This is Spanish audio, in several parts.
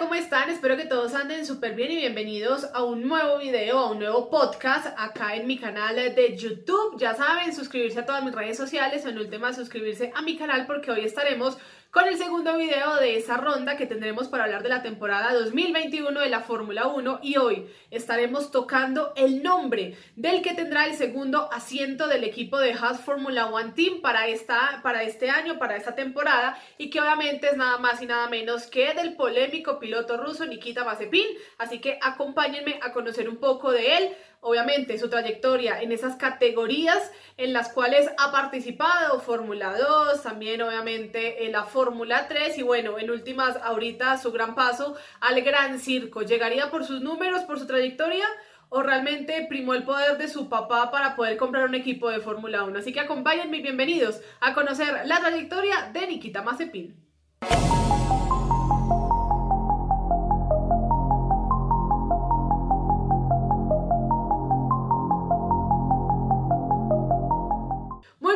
¿cómo están? Espero que todos anden súper bien y bienvenidos a un nuevo video, a un nuevo podcast acá en mi canal de YouTube. Ya saben, suscribirse a todas mis redes sociales en última suscribirse a mi canal porque hoy estaremos con el segundo video de esa ronda que tendremos para hablar de la temporada 2021 de la Fórmula 1 y hoy estaremos tocando el nombre del que tendrá el segundo asiento del equipo de Haas Fórmula 1 Team para, esta, para este año, para esta temporada. Y que obviamente es nada más y nada menos que del polémico piloto ruso Nikita Mazepin, así que acompáñenme a conocer un poco de él obviamente su trayectoria en esas categorías en las cuales ha participado, Fórmula 2, también obviamente en la Fórmula 3 y bueno, en últimas ahorita su gran paso al gran circo. ¿Llegaría por sus números, por su trayectoria? o realmente primó el poder de su papá para poder comprar un equipo de Fórmula 1. Así que acompáñenme y bienvenidos a conocer la trayectoria de Nikita Mazepin.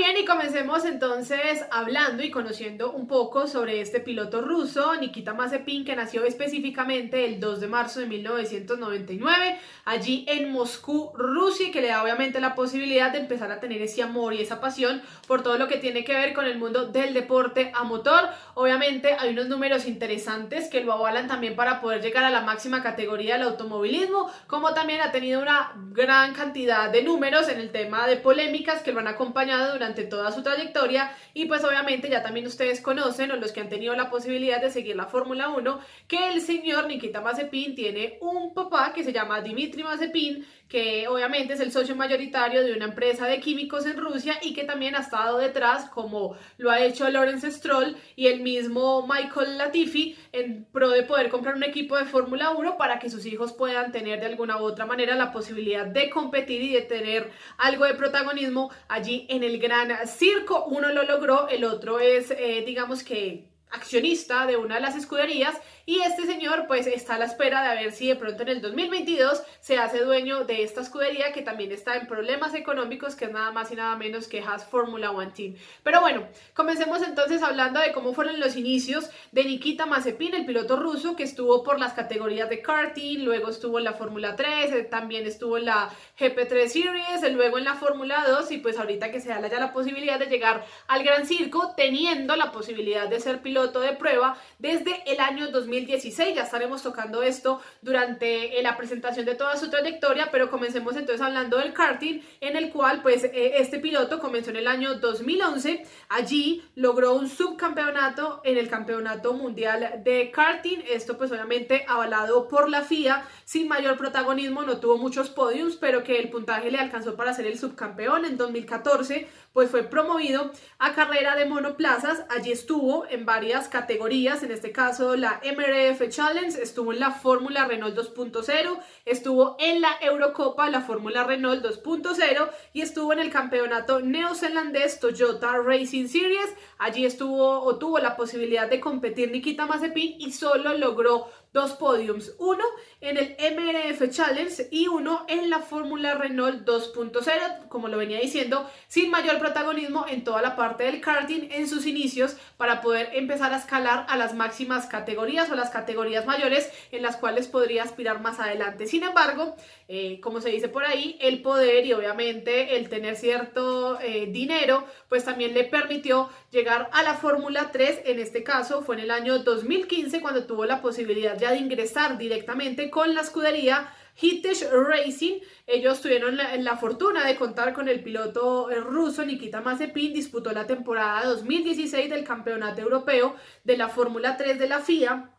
Y comencemos entonces hablando y conociendo un poco sobre este piloto ruso, Nikita Mazepin, que nació específicamente el 2 de marzo de 1999, allí en Moscú, Rusia, y que le da obviamente la posibilidad de empezar a tener ese amor y esa pasión por todo lo que tiene que ver con el mundo del deporte a motor. Obviamente hay unos números interesantes que lo avalan también para poder llegar a la máxima categoría del automovilismo, como también ha tenido una gran cantidad de números en el tema de polémicas que lo han acompañado durante toda su trayectoria y pues obviamente ya también ustedes conocen o los que han tenido la posibilidad de seguir la Fórmula 1 que el señor Nikita Mazepin tiene un papá que se llama Dimitri Mazepin que obviamente es el socio mayoritario de una empresa de químicos en Rusia y que también ha estado detrás, como lo ha hecho Lawrence Stroll y el mismo Michael Latifi, en pro de poder comprar un equipo de Fórmula 1 para que sus hijos puedan tener de alguna u otra manera la posibilidad de competir y de tener algo de protagonismo allí en el gran circo. Uno lo logró, el otro es, eh, digamos que accionista de una de las escuderías y este señor pues está a la espera de ver si de pronto en el 2022 se hace dueño de esta escudería que también está en problemas económicos que es nada más y nada menos que Haas Formula One Team. Pero bueno, comencemos entonces hablando de cómo fueron los inicios de Nikita Mazepin, el piloto ruso que estuvo por las categorías de karting, luego estuvo en la Fórmula 3, eh, también estuvo en la GP3 Series, luego en la Fórmula 2 y pues ahorita que se da ya la posibilidad de llegar al Gran Circo teniendo la posibilidad de ser piloto de prueba desde el año 2000 2016. Ya estaremos tocando esto durante eh, la presentación de toda su trayectoria, pero comencemos entonces hablando del karting, en el cual pues eh, este piloto comenzó en el año 2011. Allí logró un subcampeonato en el Campeonato Mundial de Karting. Esto pues obviamente avalado por la FIA, sin mayor protagonismo, no tuvo muchos podiums, pero que el puntaje le alcanzó para ser el subcampeón en 2014 pues fue promovido a carrera de monoplazas. Allí estuvo en varias categorías, en este caso la MRF Challenge, estuvo en la Fórmula Renault 2.0, estuvo en la Eurocopa, la Fórmula Renault 2.0 y estuvo en el campeonato neozelandés Toyota Racing Series. Allí estuvo o tuvo la posibilidad de competir Nikita Mazepin y solo logró dos podiums, uno en el MRF Challenge y uno en la Fórmula Renault 2.0, como lo venía diciendo, sin mayor protagonismo en toda la parte del karting en sus inicios para poder empezar a escalar a las máximas categorías o las categorías mayores en las cuales podría aspirar más adelante. Sin embargo, eh, como se dice por ahí, el poder y obviamente el tener cierto eh, dinero, pues también le permitió llegar a la Fórmula 3, en este caso fue en el año 2015 cuando tuvo la posibilidad ya de ingresar directamente con la escudería Hitesh Racing. Ellos tuvieron la, fortuna de contar con el piloto ruso Nikita Mazepin, disputó la temporada 2016 del Campeonato Europeo de la Fórmula 3 de la FIA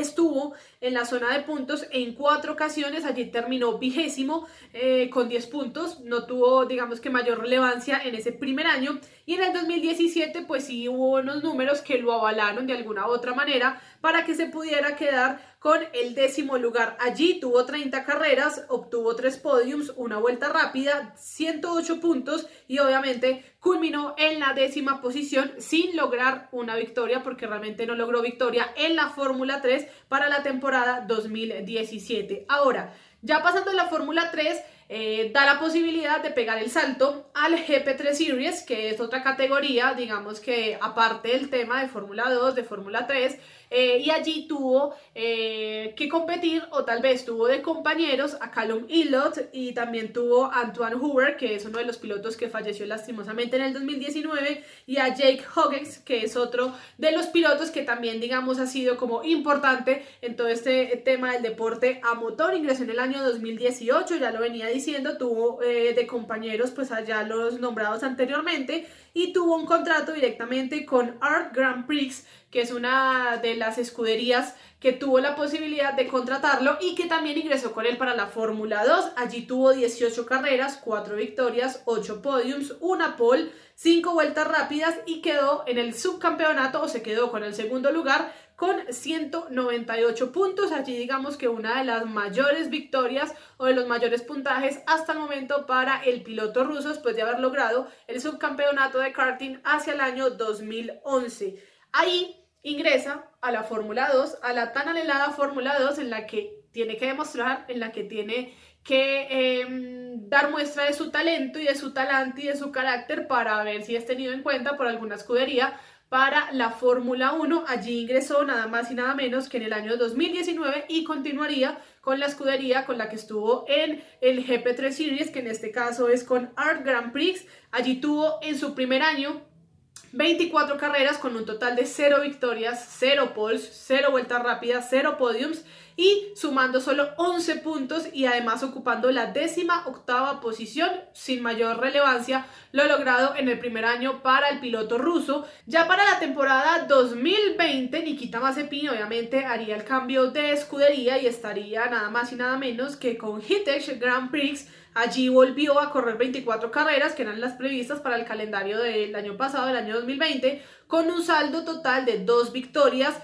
estuvo en la zona de puntos en cuatro ocasiones, allí terminó vigésimo eh, con 10 puntos, no tuvo digamos que mayor relevancia en ese primer año y en el 2017 pues sí hubo unos números que lo avalaron de alguna u otra manera para que se pudiera quedar con el décimo lugar. Allí tuvo 30 carreras, obtuvo 3 podiums, una vuelta rápida, 108 puntos y obviamente culminó en la décima posición sin lograr una victoria porque realmente no logró victoria en la Fórmula 3 para la temporada 2017. Ahora, ya pasando a la Fórmula 3, eh, da la posibilidad de pegar el salto al GP3 Series, que es otra categoría, digamos que aparte del tema de Fórmula 2, de Fórmula 3, eh, y allí tuvo eh, que competir o tal vez tuvo de compañeros a Callum Illot y también tuvo a Antoine Hoover, que es uno de los pilotos que falleció lastimosamente en el 2019, y a Jake Huggins, que es otro de los pilotos que también digamos ha sido como importante en todo este tema del deporte a motor. Ingresó en el año 2018, ya lo venía diciendo, tuvo eh, de compañeros pues allá los nombrados anteriormente y tuvo un contrato directamente con Art Grand Prix, que es una de las escuderías que tuvo la posibilidad de contratarlo y que también ingresó con él para la Fórmula 2. Allí tuvo 18 carreras, 4 victorias, 8 podiums, una pole, 5 vueltas rápidas y quedó en el subcampeonato o se quedó con el segundo lugar con 198 puntos. Allí digamos que una de las mayores victorias o de los mayores puntajes hasta el momento para el piloto ruso después de haber logrado el subcampeonato de karting hacia el año 2011. Ahí ingresa a la Fórmula 2, a la tan anhelada Fórmula 2 en la que tiene que demostrar, en la que tiene que em, dar muestra de su talento y de su talante y de su carácter para ver si es tenido en cuenta por alguna escudería para la Fórmula 1. Allí ingresó nada más y nada menos que en el año 2019 y continuaría con la escudería con la que estuvo en el GP3 Series, que en este caso es con Art Grand Prix. Allí tuvo en su primer año 24 carreras con un total de 0 victorias, 0 poles, 0 vueltas rápidas, 0 podiums y sumando solo 11 puntos y además ocupando la décima octava posición sin mayor relevancia, lo logrado en el primer año para el piloto ruso. Ya para la temporada 2020, Nikita Mazepin obviamente haría el cambio de escudería y estaría nada más y nada menos que con Hitesh Grand Prix Allí volvió a correr 24 carreras, que eran las previstas para el calendario del año pasado, el año 2020, con un saldo total de dos victorias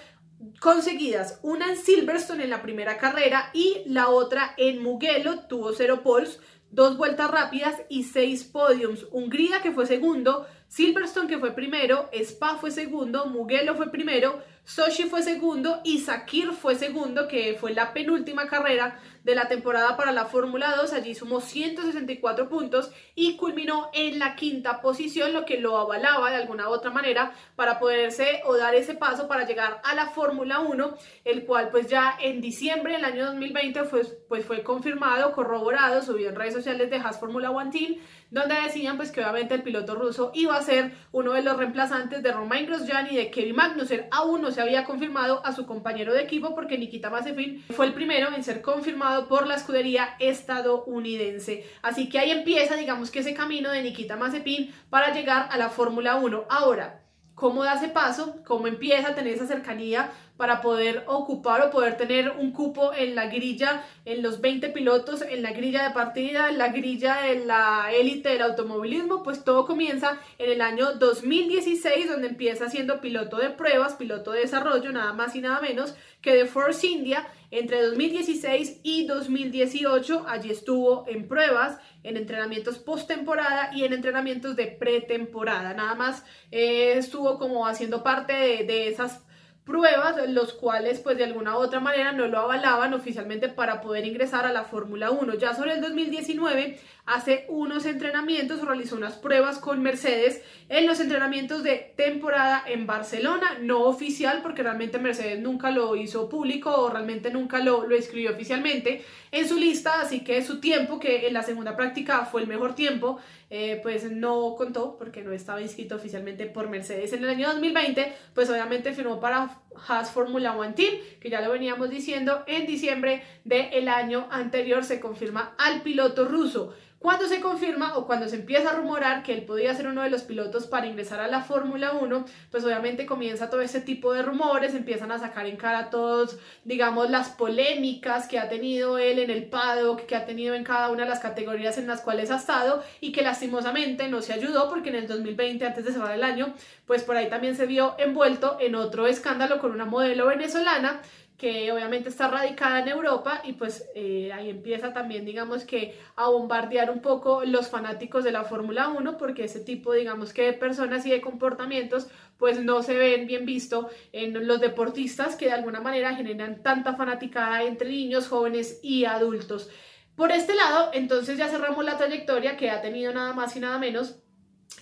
conseguidas, una en Silverstone en la primera carrera y la otra en Mugello, tuvo cero poles, dos vueltas rápidas y seis podiums. Hungría que fue segundo, Silverstone que fue primero, Spa fue segundo, Mugello fue primero, Sochi fue segundo y Sakir fue segundo, que fue la penúltima carrera de la temporada para la Fórmula 2. Allí sumó 164 puntos y culminó en la quinta posición, lo que lo avalaba de alguna u otra manera para poderse o dar ese paso para llegar a la Fórmula 1, el cual pues ya en diciembre del año 2020 fue, pues fue confirmado, corroborado, subió en redes sociales de Haas Fórmula 1 Team, donde decían pues que obviamente el piloto ruso iba a ser uno de los reemplazantes de Romain Grosjean y de Kevin Magnussen. Aún no se había confirmado a su compañero de equipo porque Nikita Mazepin fue el primero en ser confirmado por la escudería estadounidense. Así que ahí empieza, digamos que ese camino de Nikita Mazepin para llegar a la Fórmula 1. Ahora, cómo da ese paso, cómo empieza a tener esa cercanía para poder ocupar o poder tener un cupo en la grilla, en los 20 pilotos, en la grilla de partida, en la grilla de la élite del automovilismo, pues todo comienza en el año 2016, donde empieza siendo piloto de pruebas, piloto de desarrollo, nada más y nada menos que de Force India entre 2016 y 2018. Allí estuvo en pruebas, en entrenamientos post-temporada y en entrenamientos de pretemporada. Nada más eh, estuvo como haciendo parte de, de esas pruebas, los cuales pues de alguna u otra manera no lo avalaban oficialmente para poder ingresar a la Fórmula 1. Ya sobre el 2019 hace unos entrenamientos, realizó unas pruebas con Mercedes en los entrenamientos de temporada en Barcelona, no oficial porque realmente Mercedes nunca lo hizo público o realmente nunca lo, lo escribió oficialmente en su lista, así que su tiempo, que en la segunda práctica fue el mejor tiempo, eh, pues no contó porque no estaba inscrito oficialmente por Mercedes. En el año 2020, pues obviamente firmó para Haas Formula One Team, que ya lo veníamos diciendo, en diciembre del año anterior se confirma al piloto ruso. Cuando se confirma o cuando se empieza a rumorar que él podía ser uno de los pilotos para ingresar a la Fórmula 1, pues obviamente comienza todo ese tipo de rumores, empiezan a sacar en cara todos, digamos, las polémicas que ha tenido él en el paddock, que ha tenido en cada una de las categorías en las cuales ha estado y que lastimosamente no se ayudó porque en el 2020, antes de cerrar el año, pues por ahí también se vio envuelto en otro escándalo con una modelo venezolana que obviamente está radicada en Europa y pues eh, ahí empieza también digamos que a bombardear un poco los fanáticos de la Fórmula 1 porque ese tipo digamos que de personas y de comportamientos pues no se ven bien visto en los deportistas que de alguna manera generan tanta fanaticada entre niños, jóvenes y adultos. Por este lado, entonces ya cerramos la trayectoria que ha tenido nada más y nada menos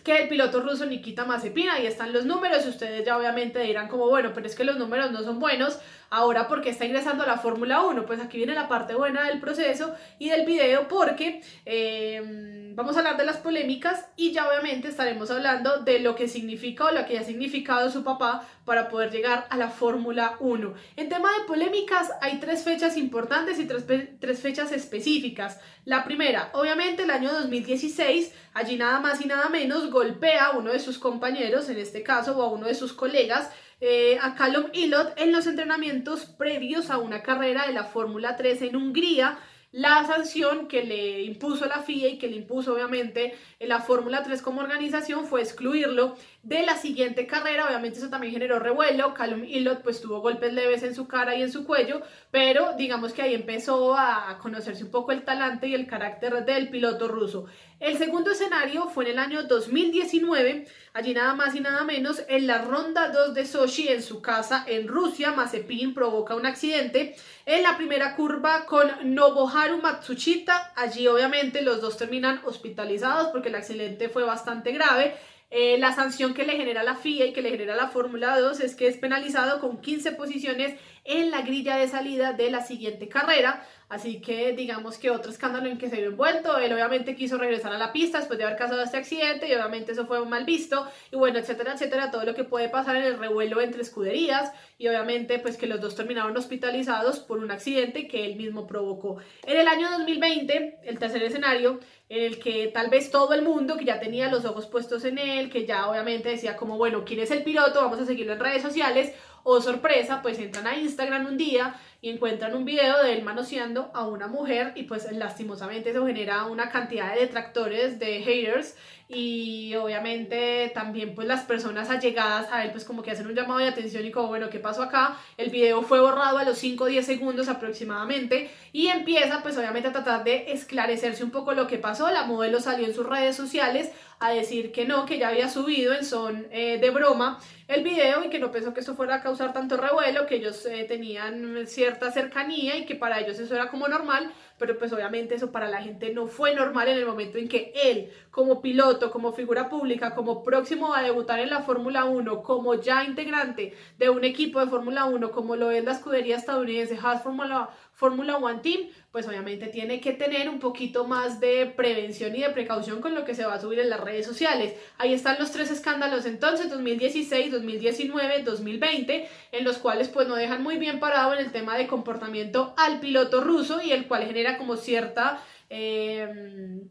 que el piloto ruso Nikita Mazepin, ahí están los números ustedes ya obviamente dirán como, bueno, pero es que los números no son buenos, ahora porque está ingresando a la Fórmula 1, pues aquí viene la parte buena del proceso y del video porque em, vamos a hablar de las polémicas y ya obviamente estaremos hablando de lo que significa o lo que ha significado su papá para poder llegar a la Fórmula 1. En tema de polémicas hay tres fechas importantes y tres, tres fechas específicas. La primera, obviamente el año 2016, allí nada más y nada menos golpea a uno de sus compañeros, en este caso, o a uno de sus colegas, eh, a Callum Ilott en los entrenamientos previos a una carrera de la Fórmula 3 en Hungría la sanción que le impuso la FIA y que le impuso obviamente la Fórmula 3 como organización fue excluirlo de la siguiente carrera. Obviamente eso también generó revuelo. Callum Ilott pues tuvo golpes leves en su cara y en su cuello, pero digamos que ahí empezó a conocerse un poco el talante y el carácter del piloto ruso. El segundo escenario fue en el año 2019, allí nada más y nada menos, en la ronda 2 de Sochi en su casa en Rusia, Mazepin provoca un accidente en la primera curva con Nobuharu Matsushita, allí obviamente los dos terminan hospitalizados porque el accidente fue bastante grave, eh, la sanción que le genera la FIA y que le genera la Fórmula 2 es que es penalizado con 15 posiciones en la grilla de salida de la siguiente carrera. Así que digamos que otro escándalo en que se vio envuelto, él obviamente quiso regresar a la pista después de haber causado este accidente y obviamente eso fue mal visto y bueno, etcétera, etcétera, todo lo que puede pasar en el revuelo entre escuderías y obviamente pues que los dos terminaron hospitalizados por un accidente que él mismo provocó. En el año 2020, el tercer escenario, en el que tal vez todo el mundo que ya tenía los ojos puestos en él, que ya obviamente decía como, bueno, ¿quién es el piloto? Vamos a seguirlo en redes sociales. O sorpresa, pues entran a Instagram un día y encuentran un video de él manoseando a una mujer y pues lastimosamente eso genera una cantidad de detractores, de haters y obviamente también pues las personas allegadas a él pues como que hacen un llamado de atención y como bueno, ¿qué pasó acá? El video fue borrado a los 5 o 10 segundos aproximadamente y empieza pues obviamente a tratar de esclarecerse un poco lo que pasó, la modelo salió en sus redes sociales a decir que no, que ya había subido en son eh, de broma el video y que no pensó que esto fuera a causar tanto revuelo, que ellos eh, tenían cierta cercanía y que para ellos eso era como normal, pero pues obviamente eso para la gente no fue normal en el momento en que él, como piloto, como figura pública, como próximo a debutar en la Fórmula 1, como ya integrante de un equipo de Fórmula 1, como lo es la escudería estadounidense Haas Fórmula Fórmula One Team, pues obviamente tiene que tener un poquito más de prevención y de precaución con lo que se va a subir en las redes sociales. Ahí están los tres escándalos entonces, 2016, 2019, 2020, en los cuales pues no dejan muy bien parado en el tema de comportamiento al piloto ruso y el cual genera como cierta... Eh,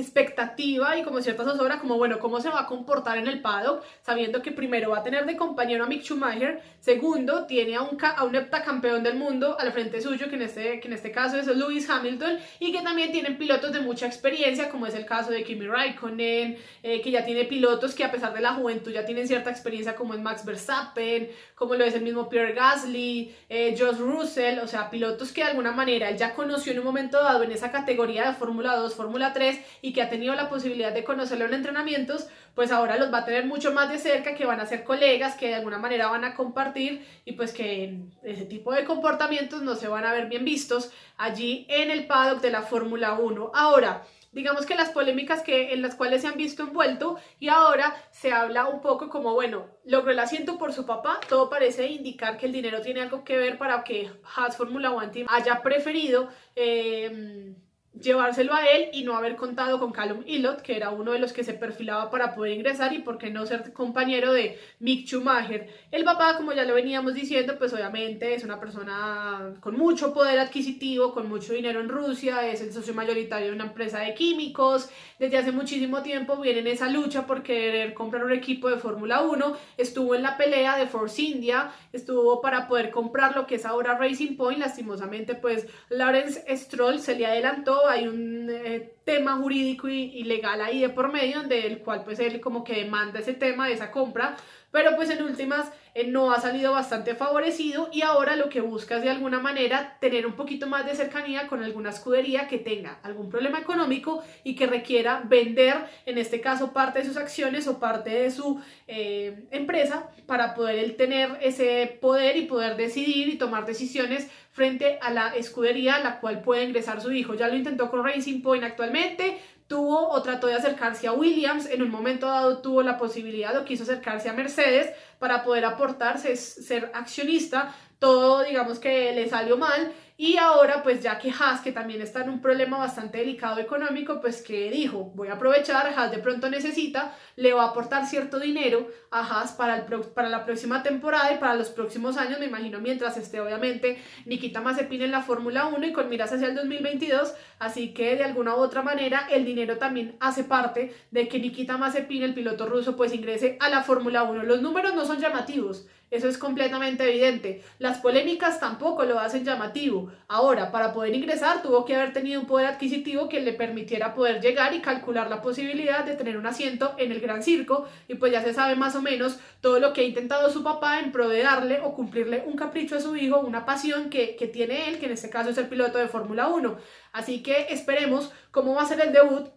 expectativa y como cierta zozobra, como bueno, cómo se va a comportar en el paddock, sabiendo que primero va a tener de compañero a Mick Schumacher, segundo tiene a un, a un heptacampeón del mundo al frente suyo, que en, este, que en este caso es Lewis Hamilton, y que también tienen pilotos de mucha experiencia, como es el caso de Kimi Raikkonen, eh, que ya tiene pilotos que a pesar de la juventud ya tienen cierta experiencia, como es Max Verstappen, como lo es el mismo Pierre Gasly, eh, Russell, o sea, pilotos que de alguna manera él ya conoció en un momento dado en esa categoría de Fórmula 2, Fórmula 3, y que ha tenido la posibilidad de conocerlo en entrenamientos, pues ahora los va a tener mucho más de cerca, que van a ser colegas, que de alguna manera van a compartir y pues que ese tipo de comportamientos no se van a ver bien vistos allí en el paddock de la Fórmula 1. Ahora, digamos que las polémicas que, en las cuales se han visto envuelto y ahora se habla un poco como, bueno, logró el asiento por su papá, todo parece indicar que el dinero tiene algo que ver para que Haas Fórmula 1 Team haya preferido... Eh, llevárselo a él y no haber contado con Callum Ilott, que era uno de los que se perfilaba para poder ingresar y por qué no ser compañero de Mick Schumacher. El papá, como ya lo veníamos diciendo, pues obviamente es una persona con mucho poder adquisitivo, con mucho dinero en Rusia, es el socio mayoritario de una empresa de químicos, desde hace muchísimo tiempo viene en esa lucha por querer comprar un equipo de Fórmula 1, estuvo en la pelea de Force India, estuvo para poder comprar lo que es ahora Racing Point, lastimosamente pues Lawrence Stroll se le adelantó, hay un eh, tema jurídico y, legal ahí de por medio, donde el cual pues él como que demanda ese tema de esa compra, pero pues en últimas eh, no ha salido bastante favorecido y ahora lo que busca es de alguna manera tener un poquito más de cercanía con alguna escudería que tenga algún problema económico y que requiera vender, en este caso, parte de sus acciones o parte de su eh, empresa para poder él tener ese poder y poder decidir y tomar decisiones frente a la escudería a la cual puede ingresar su hijo. Ya lo intentó con Racing Point actualmente, tuvo o trató de acercarse a Williams, en un momento dado tuvo la posibilidad o quiso acercarse a Mercedes para poder aportarse, ser accionista, todo digamos que le salió mal y ahora, pues ya que Haas, que también está en un problema bastante delicado económico, pues que dijo, voy a aprovechar, Haas de pronto necesita, le va a aportar cierto dinero a Haas para, el para la próxima temporada y para los próximos años, me imagino, mientras esté obviamente Nikita Mazepin en la Fórmula 1 y con miras hacia el 2022, así que de alguna u otra manera el dinero también hace parte de que Nikita Mazepin, el piloto ruso, pues ingrese a la Fórmula 1. Los números no son llamativos, eso es completamente evidente. Las polémicas tampoco lo hacen llamativo. Ahora, para poder ingresar tuvo que haber tenido un poder adquisitivo que le permitiera poder llegar y calcular la posibilidad de tener un asiento en el Gran Circo y pues ya se sabe más o menos todo lo que ha intentado su papá en proveerle o cumplirle un capricho a su hijo, una pasión que, que tiene él, que en este caso es el piloto de Fórmula 1. Así que esperemos cómo va a ser el debut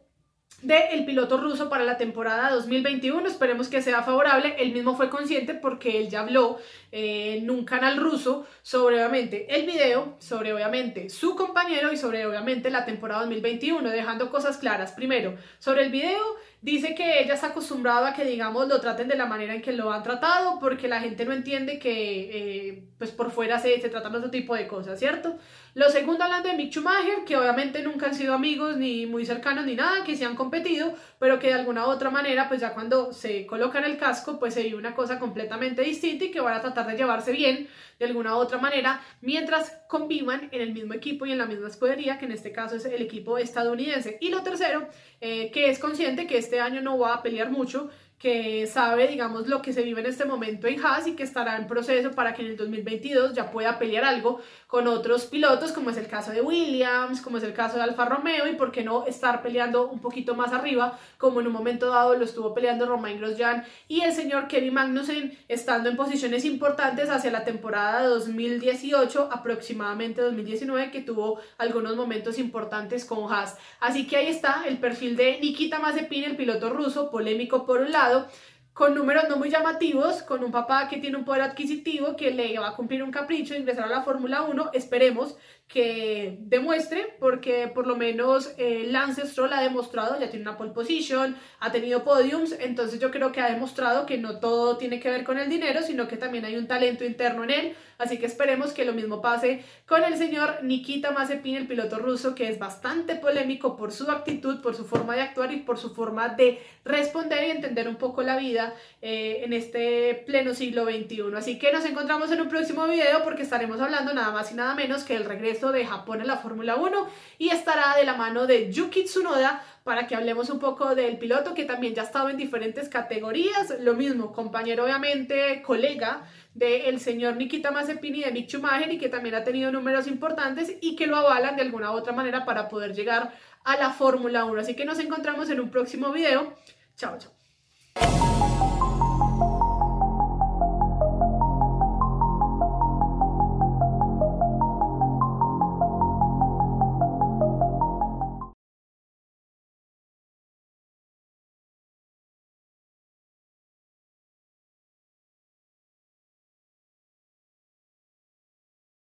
del piloto ruso para la temporada 2021. Esperemos que sea favorable. Él mismo fue consciente porque él ya habló eh, en un canal ruso sobre obviamente el video, sobre obviamente su compañero y sobre obviamente la temporada 2021, dejando cosas claras. Primero, sobre el video, dice que ella está acostumbrada a que digamos lo traten de la manera en que lo han tratado porque la gente no entiende que eh, pues por fuera se, se tratan otro tipo de cosas, ¿cierto? Lo segundo hablando de Mick Schumacher, que obviamente nunca han sido amigos ni muy cercanos ni nada, que se han competido, pero que de alguna u otra manera, pues ya cuando se colocan el casco, pues se vive una cosa completamente distinta y que van a tratar de llevarse bien de alguna u otra manera, mientras convivan en el mismo equipo y en la misma escudería, que en este caso es el equipo estadounidense. Y lo tercero, eh, que es consciente que este año no va a pelear mucho, que sabe, digamos, lo que se vive en este momento en Haas y que estará en proceso para que en el 2022 ya pueda pelear algo con otros pilotos, como es el caso de Williams, como es el caso de Alfa Romeo, y por qué no estar peleando un poquito más arriba, como en un momento dado lo estuvo peleando Romain Grosjean y el señor Kevin Magnussen, estando en posiciones importantes hacia la temporada 2018, aproximadamente 2019, que tuvo algunos momentos importantes con Haas. Así que ahí está el perfil de Nikita Mazepin, el piloto ruso, polémico por un lado, con números no muy llamativos, con un papá que tiene un poder adquisitivo que le va a cumplir un capricho de ingresar a la Fórmula 1. Esperemos que demuestre, porque por lo menos eh, Lance Stroll ha demostrado, ya tiene una pole position, ha tenido podiums, entonces yo creo que ha demostrado que no todo tiene que ver con el dinero, sino que también hay un talento interno en él, así que esperemos que lo mismo pase con el señor Nikita Mazepin, el piloto ruso, que es bastante polémico por su actitud, por su forma de actuar y por su forma de responder y entender un poco la vida eh, en este pleno siglo XXI. Así que nos encontramos en un próximo video porque estaremos hablando nada más y nada menos que el regreso de Japón en la Fórmula 1 y estará de la mano de Yuki Tsunoda para que hablemos un poco del piloto que también ya ha estado en diferentes categorías, lo mismo, compañero obviamente, colega del señor Nikita Mazepin y de Mick Schumacher y que también ha tenido números importantes y que lo avalan de alguna u otra manera para poder llegar a la Fórmula 1. Así que nos encontramos en un próximo video. Chao, chao.